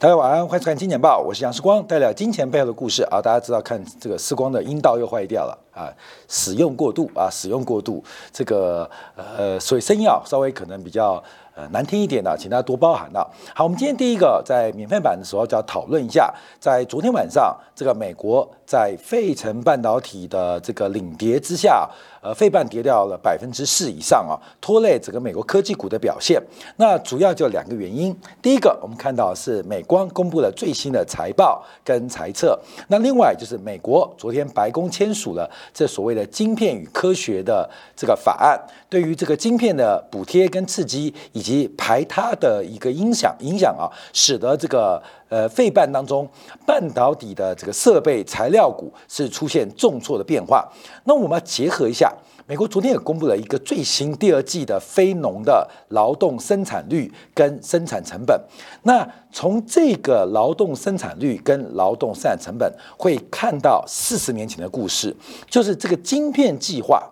大家晚安，欢迎收看《金钱报》，我是杨世光，带来金钱背后的故事啊。大家知道，看这个世光的阴道又坏掉了啊，使用过度啊，使用过度，这个呃，所以声音啊，稍微可能比较。呃，难听一点的，请大家多包涵了。好，我们今天第一个在免费版的时候就要讨论一下，在昨天晚上，这个美国在费城半导体的这个领跌之下，呃，费半跌掉了百分之四以上啊，拖累整个美国科技股的表现。那主要就两个原因，第一个我们看到是美光公布了最新的财报跟财测，那另外就是美国昨天白宫签署了这所谓的晶片与科学的这个法案，对于这个晶片的补贴跟刺激。以及排他的一个影响影响啊，使得这个呃费半当中半导体的这个设备材料股是出现重挫的变化。那我们要结合一下，美国昨天也公布了一个最新第二季的非农的劳动生产率跟生产成本。那从这个劳动生产率跟劳动生产成本，会看到四十年前的故事，就是这个晶片计划、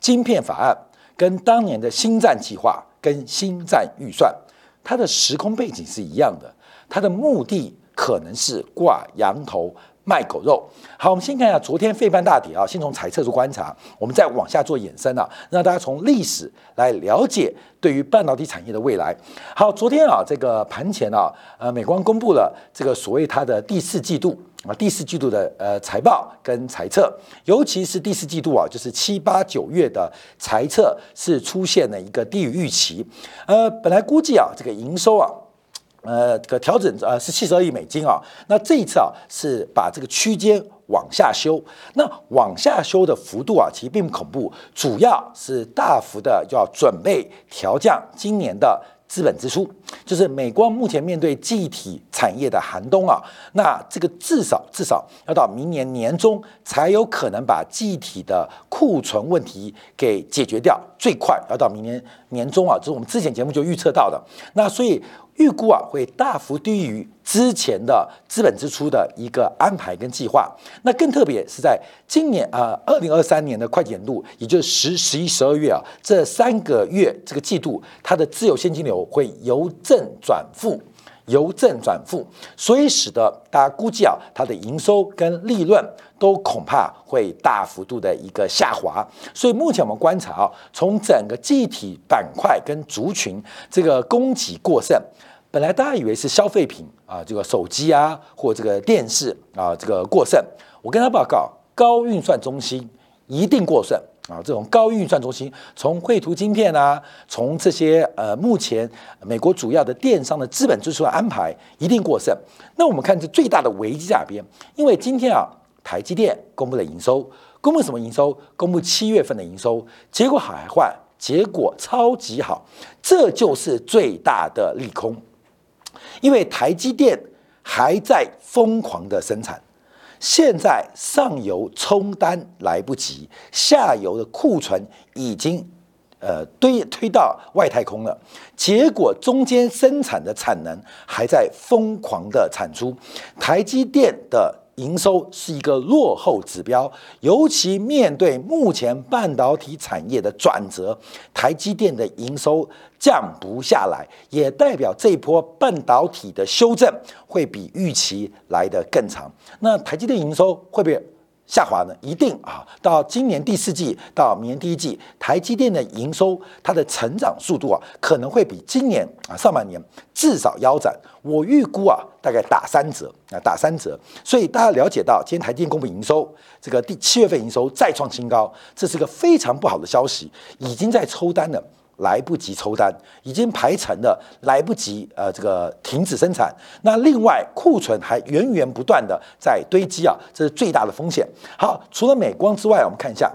晶片法案跟当年的星战计划。跟星战预算，它的时空背景是一样的，它的目的可能是挂羊头卖狗肉。好，我们先看一下昨天费半大跌啊，先从财测做观察，我们再往下做衍生啊，让大家从历史来了解对于半导体产业的未来。好，昨天啊，这个盘前啊，呃，美光公布了这个所谓它的第四季度。啊，第四季度的呃财报跟财测，尤其是第四季度啊，就是七八九月的财测是出现了一个低于预期。呃，本来估计啊，这个营收啊，呃，这个调整呃是七十二亿美金啊。那这一次啊，是把这个区间往下修。那往下修的幅度啊，其实并不恐怖，主要是大幅的要准备调降今年的。资本支出就是美光目前面对记忆体产业的寒冬啊，那这个至少至少要到明年年中才有可能把记忆体的库存问题给解决掉，最快要到明年年中啊，这是我们之前节目就预测到的。那所以。预估啊会大幅低于之前的资本支出的一个安排跟计划。那更特别是在今年啊，二零二三年的会计年度，也就是十、十一、十二月啊这三个月这个季度，它的自由现金流会由正转负，由正转负，所以使得大家估计啊，它的营收跟利润都恐怕会大幅度的一个下滑。所以目前我们观察啊，从整个具体板块跟族群这个供给过剩。本来大家以为是消费品啊，这个手机啊，或这个电视啊，这个过剩。我跟他报告，高运算中心一定过剩啊。这种高运算中心，从绘图晶片啊，从这些呃，目前美国主要的电商的资本支出的安排，一定过剩。那我们看这最大的危机在哪边？因为今天啊，台积电公布了营收，公布什么营收？公布七月份的营收，结果好还坏？结果超级好，这就是最大的利空。因为台积电还在疯狂的生产，现在上游冲单来不及，下游的库存已经呃堆推到外太空了，结果中间生产的产能还在疯狂的产出，台积电的。营收是一个落后指标，尤其面对目前半导体产业的转折，台积电的营收降不下来，也代表这一波半导体的修正会比预期来得更长。那台积电营收会不会？下滑呢，一定啊，到今年第四季到明年第一季，台积电的营收它的成长速度啊，可能会比今年啊上半年至少腰斩。我预估啊，大概打三折啊，打三折。所以大家了解到，今天台积电公布营收，这个第七月份营收再创新高，这是个非常不好的消息，已经在抽单了。来不及抽单，已经排成了，来不及呃，这个停止生产。那另外库存还源源不断的在堆积啊，这是最大的风险。好，除了美光之外，我们看一下。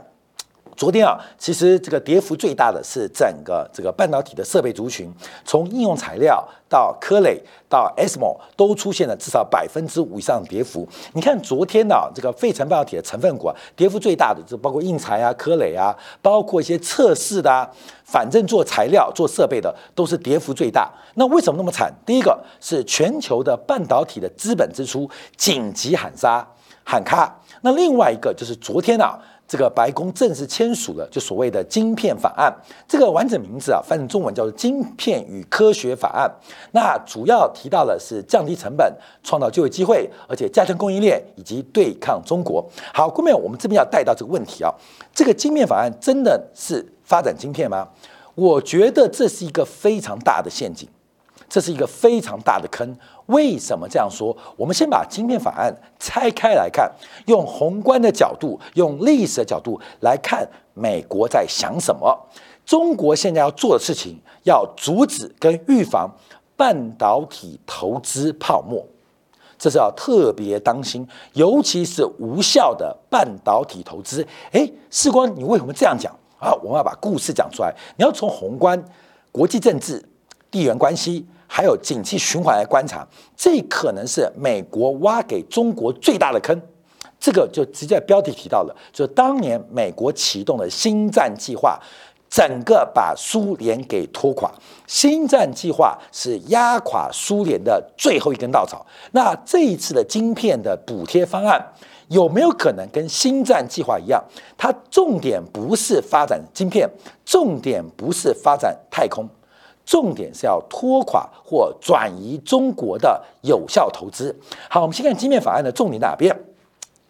昨天啊，其实这个跌幅最大的是整个这个半导体的设备族群，从应用材料到科磊到 SMO 都出现了至少百分之五以上的跌幅。你看昨天呢，这个费城半导体的成分股啊，跌幅最大的就包括应材啊、科磊啊，包括一些测试的啊，反正做材料、做设备的都是跌幅最大。那为什么那么惨？第一个是全球的半导体的资本支出紧急喊杀喊卡，那另外一个就是昨天啊。这个白宫正式签署了就所谓的晶片法案，这个完整名字啊，翻成中文叫做《晶片与科学法案》。那主要提到的是降低成本、创造就业机会，而且加强供应链以及对抗中国。好，后面我们这边要带到这个问题啊，这个晶片法案真的是发展晶片吗？我觉得这是一个非常大的陷阱。这是一个非常大的坑。为什么这样说？我们先把晶片法案拆开来看，用宏观的角度，用历史的角度来看美国在想什么。中国现在要做的事情，要阻止跟预防半导体投资泡沫，这是要特别当心，尤其是无效的半导体投资。诶，世光，你为什么这样讲啊？我们要把故事讲出来。你要从宏观、国际政治、地缘关系。还有景气循环来观察，这可能是美国挖给中国最大的坑。这个就直接标题提到了，就是当年美国启动的新战计划，整个把苏联给拖垮。新战计划是压垮苏联的最后一根稻草。那这一次的晶片的补贴方案，有没有可能跟新战计划一样？它重点不是发展晶片，重点不是发展太空。重点是要拖垮或转移中国的有效投资。好，我们先看晶片法案的重点哪边？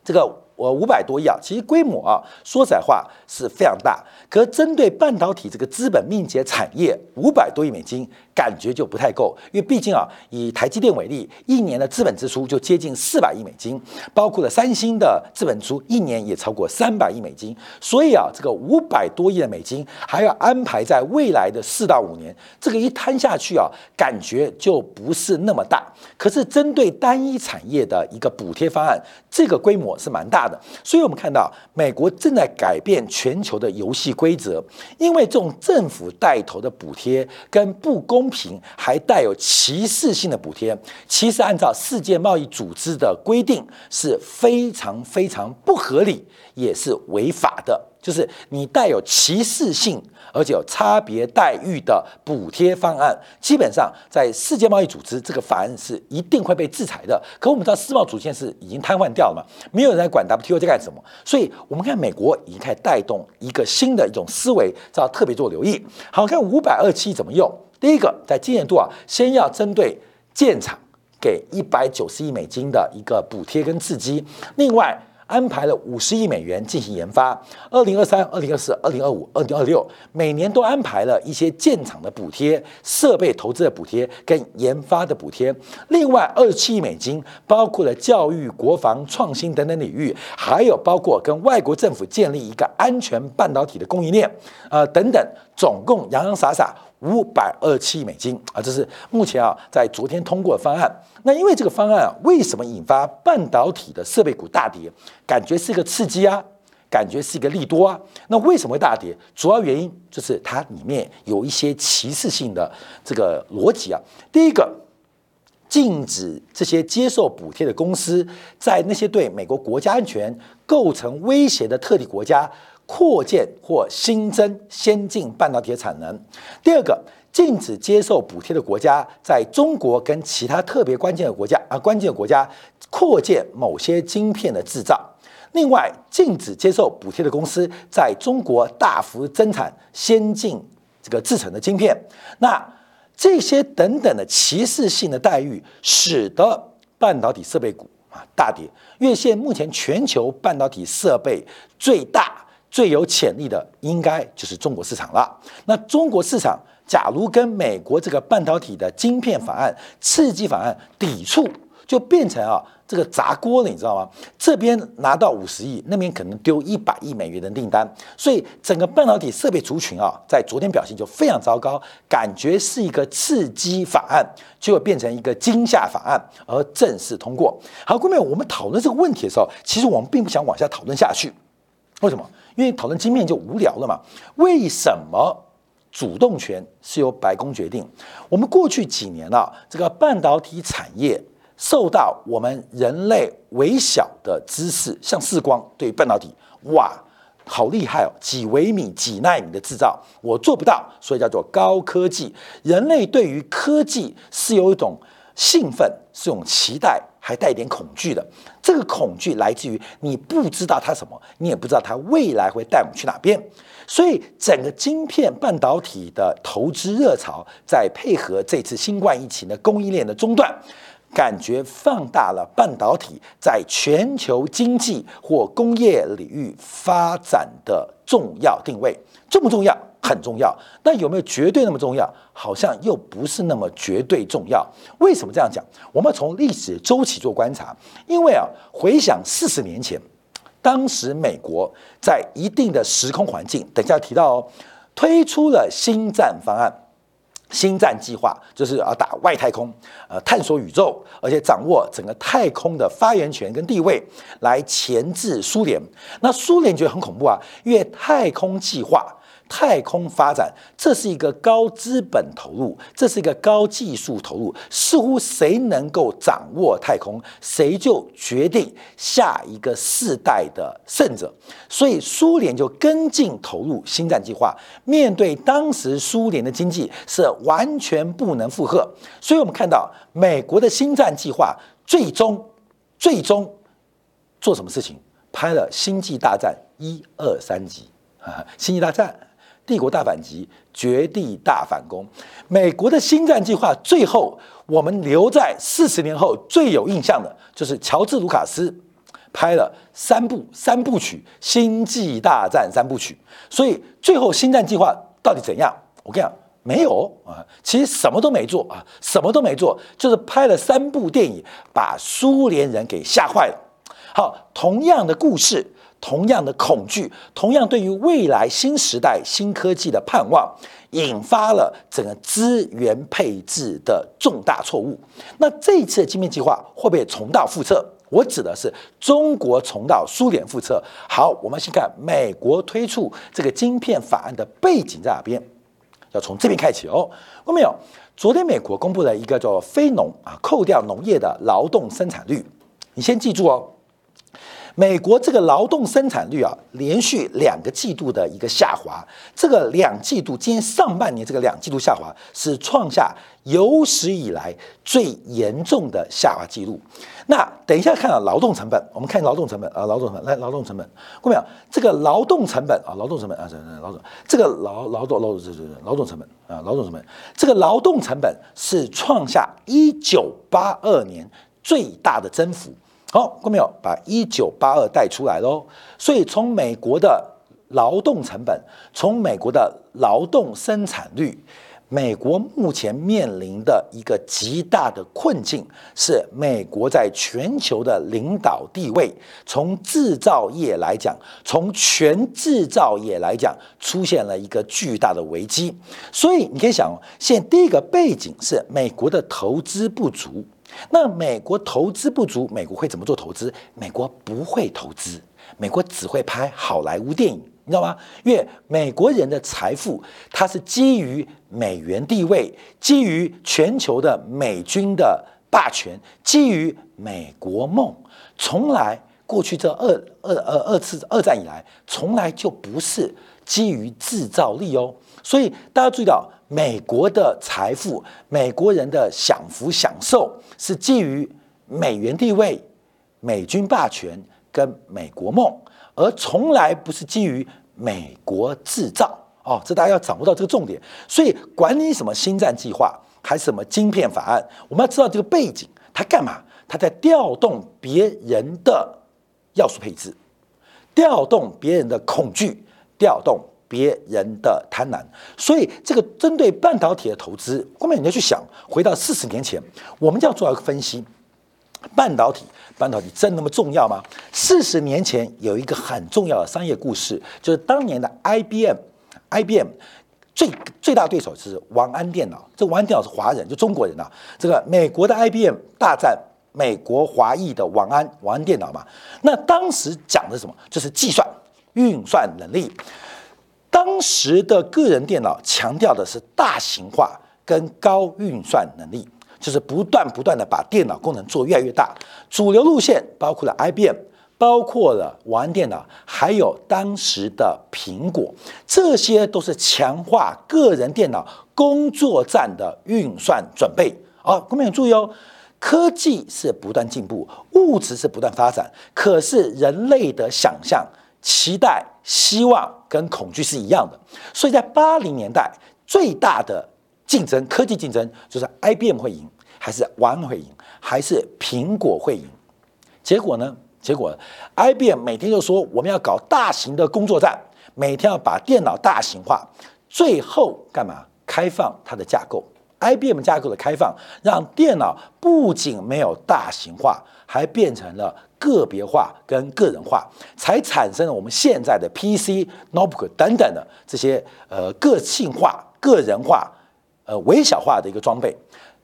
这个。我五百多亿啊，其实规模啊，说实在话是非常大。可针对半导体这个资本密集产业，五百多亿美金感觉就不太够。因为毕竟啊，以台积电为例，一年的资本支出就接近四百亿美金，包括了三星的资本出，一年也超过三百亿美金。所以啊，这个五百多亿的美金还要安排在未来的四到五年，这个一摊下去啊，感觉就不是那么大。可是针对单一产业的一个补贴方案，这个规模是蛮大。所以，我们看到美国正在改变全球的游戏规则，因为这种政府带头的补贴跟不公平，还带有歧视性的补贴，其实按照世界贸易组织的规定是非常非常不合理，也是违法的。就是你带有歧视性，而且有差别待遇的补贴方案，基本上在世界贸易组织这个法案是一定会被制裁的。可我们知道世贸主线是已经瘫痪掉了嘛，没有人在管 WTO 在干什么，所以我们看美国已经开始带动一个新的一种思维，要特别做留意。好看五百二七怎么用？第一个在今年度啊，先要针对建厂给一百九十亿美金的一个补贴跟刺激，另外。安排了五十亿美元进行研发，二零二三、二零二四、二零二五、二零二六，每年都安排了一些建厂的补贴、设备投资的补贴跟研发的补贴。另外，二十七亿美金包括了教育、国防、创新等等领域，还有包括跟外国政府建立一个安全半导体的供应链，呃等等，总共洋洋洒洒。五百二七亿美金啊，这是目前啊在昨天通过的方案。那因为这个方案啊，为什么引发半导体的设备股大跌？感觉是一个刺激啊，感觉是一个利多啊。那为什么会大跌？主要原因就是它里面有一些歧视性的这个逻辑啊。第一个，禁止这些接受补贴的公司在那些对美国国家安全构成威胁的特定国家。扩建或新增先进半导体产能。第二个，禁止接受补贴的国家在中国跟其他特别关键的国家啊，关键国家扩建某些晶片的制造。另外，禁止接受补贴的公司在中国大幅增产先进这个制成的晶片。那这些等等的歧视性的待遇，使得半导体设备股啊大跌。月线目前全球半导体设备最大。最有潜力的应该就是中国市场了。那中国市场，假如跟美国这个半导体的晶片法案、刺激法案抵触，就变成啊这个砸锅了，你知道吗？这边拿到五十亿，那边可能丢一百亿美元的订单，所以整个半导体设备族群啊，在昨天表现就非常糟糕，感觉是一个刺激法案，就会变成一个惊吓法案而正式通过。好，各位，我们讨论这个问题的时候，其实我们并不想往下讨论下去，为什么？因为讨论晶片就无聊了嘛？为什么主动权是由白宫决定？我们过去几年啊，这个半导体产业受到我们人类微小的知识，像视光对半导体，哇，好厉害哦，几微米、几纳米的制造，我做不到，所以叫做高科技。人类对于科技是有一种兴奋，是一种期待。还带点恐惧的。这个恐惧来自于你不知道它什么，你也不知道它未来会带我们去哪边。所以，整个晶片半导体的投资热潮，在配合这次新冠疫情的供应链的中断，感觉放大了半导体在全球经济或工业领域发展的重要定位。重不重要？很重要。那有没有绝对那么重要？好像又不是那么绝对重要。为什么这样讲？我们从历史周期做观察。因为啊，回想四十年前，当时美国在一定的时空环境，等一下提到哦，推出了星战方案、星战计划，就是要打外太空，呃，探索宇宙，而且掌握整个太空的发言权跟地位，来钳制苏联。那苏联觉得很恐怖啊，因为太空计划。太空发展，这是一个高资本投入，这是一个高技术投入。似乎谁能够掌握太空，谁就决定下一个世代的胜者。所以苏联就跟进投入星战计划。面对当时苏联的经济是完全不能负荷，所以我们看到美国的星战计划最终最终做什么事情？拍了《星际大战》一二三集啊，《星际大战》。帝国大反击，绝地大反攻，美国的星战计划，最后我们留在四十年后最有印象的，就是乔治卢卡斯拍了三部三部曲《星际大战》三部曲。所以最后星战计划到底怎样？我跟你讲，没有啊，其实什么都没做啊，什么都没做，就是拍了三部电影，把苏联人给吓坏了。好，同样的故事。同样的恐惧，同样对于未来新时代新科技的盼望，引发了整个资源配置的重大错误。那这一次的芯片计划会不会重蹈覆辙？我指的是中国重蹈苏联覆辙。好，我们先看美国推出这个晶片法案的背景在哪边？要从这边开启哦。看到没有？昨天美国公布了一个叫非农啊，扣掉农业的劳动生产率，你先记住哦。美国这个劳动生产率啊，连续两个季度的一个下滑，这个两季度，今年上半年这个两季度下滑是创下有史以来最严重的下滑记录。那等一下看啊，劳动成本，我们看劳动成本啊，劳动成本来，劳动成本，看没有？这个劳动成本啊，劳动成本啊，劳动这个劳劳动劳动这这劳动成本啊，劳动成本，这个劳动成本是创下一九八二年最大的增幅。好，看到没有？把一九八二带出来喽。所以从美国的劳动成本，从美国的劳动生产率，美国目前面临的一个极大的困境，是美国在全球的领导地位，从制造业来讲，从全制造业来讲，出现了一个巨大的危机。所以你可以想，现第一个背景是美国的投资不足。那美国投资不足，美国会怎么做投资？美国不会投资，美国只会拍好莱坞电影，你知道吗？因为美国人的财富，它是基于美元地位，基于全球的美军的霸权，基于美国梦。从来过去这二二二二次二战以来，从来就不是基于制造力哦。所以大家注意到。美国的财富，美国人的享福享受是基于美元地位、美军霸权跟美国梦，而从来不是基于美国制造。哦，这大家要掌握到这个重点。所以，管你什么星战计划，还是什么晶片法案，我们要知道这个背景，它干嘛？它在调动别人的要素配置，调动别人的恐惧，调动。别人的贪婪，所以这个针对半导体的投资，后面你要去想，回到四十年前，我们就要做一个分析：半导体，半导体真那么重要吗？四十年前有一个很重要的商业故事，就是当年的 IBM，IBM 最最大对手是王安电脑，这王安电脑是华人，就中国人啊。这个美国的 IBM 大战美国华裔的王安，王安电脑嘛。那当时讲的什么？就是计算运算能力。当时的个人电脑强调的是大型化跟高运算能力，就是不断不断的把电脑功能做越来越大。主流路线包括了 IBM，包括了玩电脑，还有当时的苹果，这些都是强化个人电脑工作站的运算准备。好，各位有注意哦，科技是不断进步，物质是不断发展，可是人类的想象、期待、希望跟恐惧是一样的。所以在八零年代，最大的竞争，科技竞争就是 IBM 会赢，还是完会赢，还是苹果会赢？结果呢？结果 IBM 每天就说我们要搞大型的工作站，每天要把电脑大型化，最后干嘛？开放它的架构。IBM 架构的开放，让电脑不仅没有大型化，还变成了个别化跟个人化，才产生了我们现在的 PC、Notebook 等等的这些呃个性化、个人化、呃微小化的一个装备。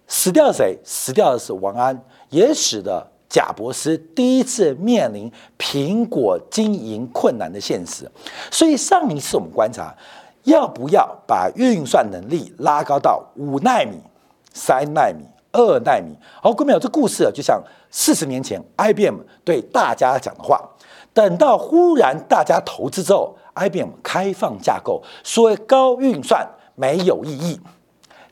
死掉谁？死掉的是王安，也使得贾伯斯第一次面临苹果经营困难的现实。所以上一次我们观察。要不要把运算能力拉高到五纳米、三纳米、二纳米？好，各位朋友，这故事啊，就像四十年前 IBM 对大家讲的话。等到忽然大家投资之后，IBM 开放架构，说高运算没有意义，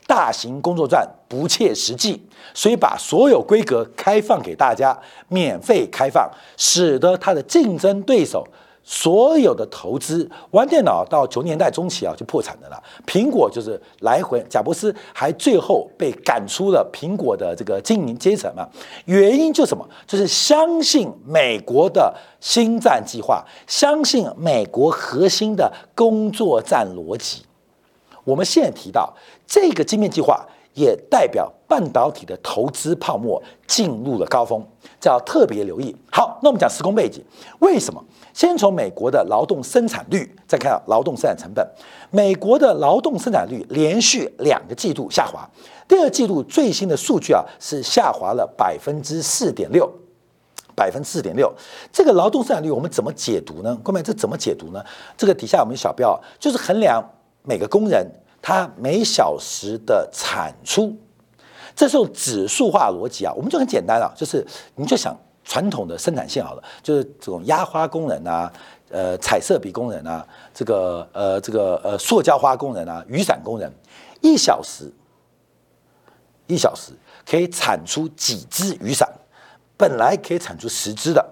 大型工作站不切实际，所以把所有规格开放给大家，免费开放，使得它的竞争对手。所有的投资玩电脑到九年代中期啊就破产的了。苹果就是来回，贾伯斯还最后被赶出了苹果的这个经营阶层嘛。原因就什么？就是相信美国的星战计划，相信美国核心的工作站逻辑。我们现在提到这个晶片计划。也代表半导体的投资泡沫进入了高峰，这要特别留意。好，那我们讲时空背景，为什么？先从美国的劳动生产率，再看劳动生产成本。美国的劳动生产率连续两个季度下滑，第二季度最新的数据啊是下滑了百分之四点六，百分之四点六。这个劳动生产率我们怎么解读呢？各位，这怎么解读呢？这个底下我们小标就是衡量每个工人。他每小时的产出，这是用指数化逻辑啊，我们就很简单了，就是你就想传统的生产线好了，就是这种压花工人啊，呃，彩色笔工人啊，这个呃，这个呃，塑胶花工人啊，雨伞工人，一小时一小时可以产出几支雨伞，本来可以产出十支的，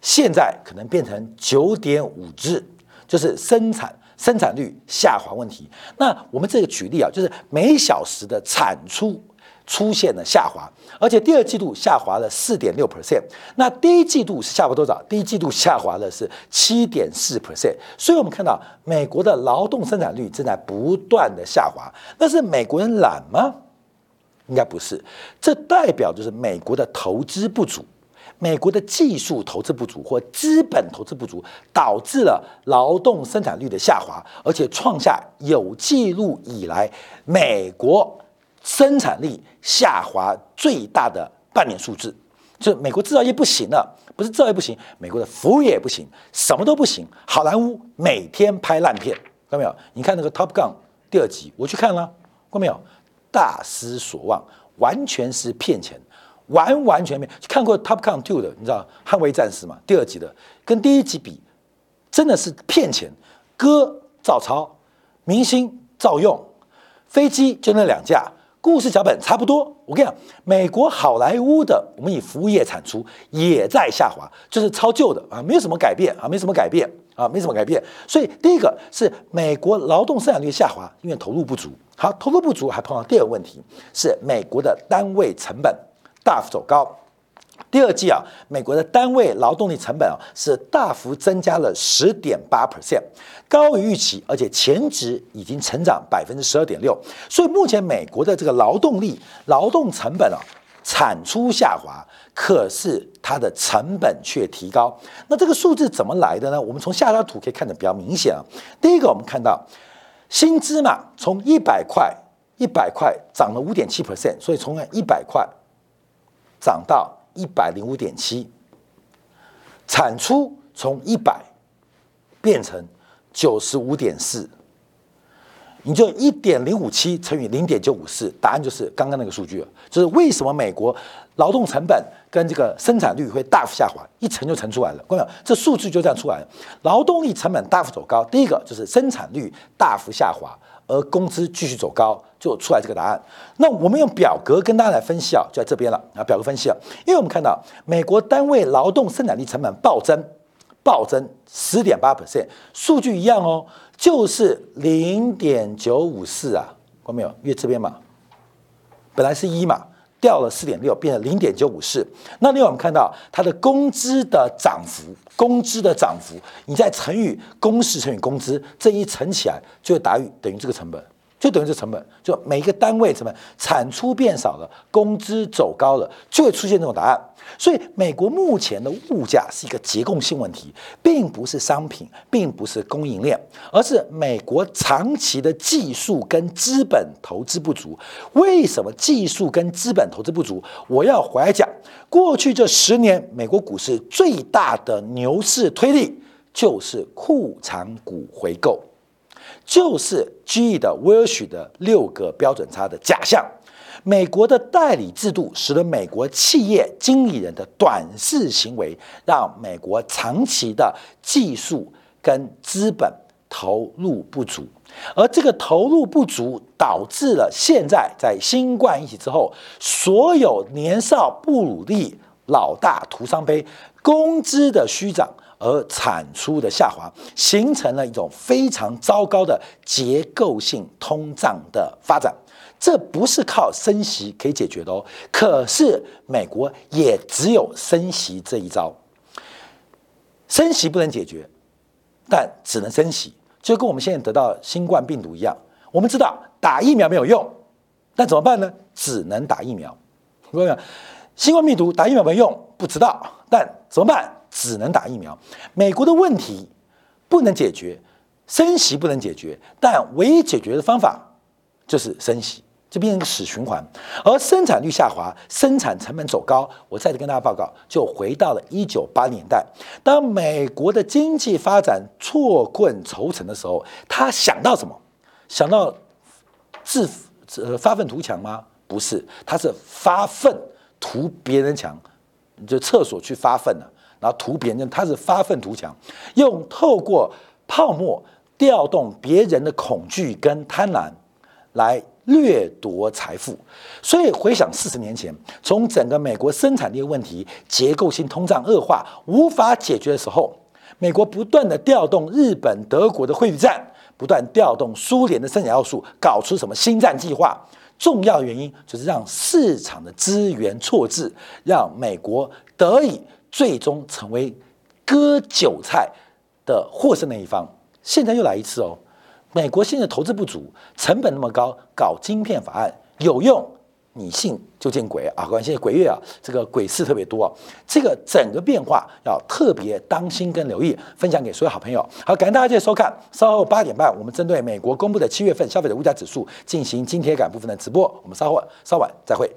现在可能变成九点五支，就是生产。生产率下滑问题，那我们这个举例啊，就是每小时的产出出现了下滑，而且第二季度下滑了四点六 percent，那第一季度是下滑多少？第一季度下滑的是七点四 percent，所以我们看到美国的劳动生产率正在不断的下滑，那是美国人懒吗？应该不是，这代表就是美国的投资不足。美国的技术投资不足或资本投资不足，导致了劳动生产率的下滑，而且创下有记录以来美国生产力下滑最大的半年数字。就美国制造业不行了，不是制造业不行，美国的服务业也不行，什么都不行。好莱坞每天拍烂片，看到没有？你看那个《Top Gun》第二集，我去看了，看到没有？大失所望，完全是骗钱。完完全全看过《Top Gun Two》的，你知道《捍卫战士》嘛？第二集的跟第一集比，真的是骗钱。歌照抄，明星照用，飞机就那两架，故事脚本差不多。我跟你讲，美国好莱坞的，我们以服务业产出也在下滑，就是超旧的啊，没有什么改变啊，没什么改变啊，没什么改变。所以第一个是美国劳动生产率下滑，因为投入不足。好，投入不足还碰到第二个问题，是美国的单位成本。大幅走高，第二季啊，美国的单位劳动力成本啊是大幅增加了十点八 percent，高于预期，而且前值已经成长百分之十二点六。所以目前美国的这个劳动力劳动成本啊，产出下滑，可是它的成本却提高。那这个数字怎么来的呢？我们从下张图可以看得比较明显啊。第一个，我们看到薪资嘛，从一百块一百块涨了五点七 percent，所以从一百块。涨到一百零五点七，产出从一百变成九十五点四，你就一点零五七乘以零点九五四，答案就是刚刚那个数据了。就是为什么美国劳动成本跟这个生产率会大幅下滑，一乘就乘出来了。观众，这数据就这样出来了。劳动力成本大幅走高，第一个就是生产率大幅下滑，而工资继续走高，就出来这个答案。那我们用表格跟大家来分析啊，就在这边了啊，表格分析啊，因为我们看到美国单位劳动生产力成本暴增，暴增十点八 percent，数据一样哦，就是零点九五四啊，看到没有？因为这边嘛，本来是一嘛。掉了四点六，变成零点九五四。那另外我们看到它的工资的涨幅，工资的涨幅，你再乘以工时乘以工资，这一乘起来就会大于等于这个成本。就等于这成本，就每一个单位成本产出变少了，工资走高了，就会出现这种答案。所以，美国目前的物价是一个结构性问题，并不是商品，并不是供应链，而是美国长期的技术跟资本投资不足。为什么技术跟资本投资不足？我要回来讲，过去这十年，美国股市最大的牛市推力就是库藏股回购。就是 GE 的威尔许的六个标准差的假象，美国的代理制度使得美国企业经理人的短视行为，让美国长期的技术跟资本投入不足，而这个投入不足导致了现在在新冠疫情之后，所有年少不努力，老大徒伤悲，工资的虚涨。而产出的下滑，形成了一种非常糟糕的结构性通胀的发展，这不是靠升息可以解决的哦。可是美国也只有升息这一招，升息不能解决，但只能升息，就跟我们现在得到新冠病毒一样。我们知道打疫苗没有用，那怎么办呢？只能打疫苗。各位，新冠病毒打疫苗没用，不知道，但怎么办？只能打疫苗。美国的问题不能解决，升息不能解决，但唯一解决的方法就是升息，这变成一个死循环。而生产率下滑，生产成本走高，我再次跟大家报告，就回到了一九八年代，当美国的经济发展错困愁城的时候，他想到什么？想到自呃发愤图强吗？不是，他是发愤图别人强，就厕所去发愤了。然后图别人，他是发愤图强，用透过泡沫调动别人的恐惧跟贪婪来掠夺财富。所以回想四十年前，从整个美国生产力问题、结构性通胀恶化无法解决的时候，美国不断的调动日本、德国的汇率战，不断调动苏联的生产要素，搞出什么新战计划。重要原因就是让市场的资源错置，让美国得以。最终成为割韭菜的获胜那一方。现在又来一次哦，美国现在投资不足，成本那么高，搞晶片法案有用？你信就见鬼啊！关现在鬼月啊，这个鬼事特别多。这个整个变化要特别当心跟留意，分享给所有好朋友。好，感谢大家继续收看。稍后八点半，我们针对美国公布的七月份消费者物价指数进行金铁杆部分的直播。我们稍后稍晚再会。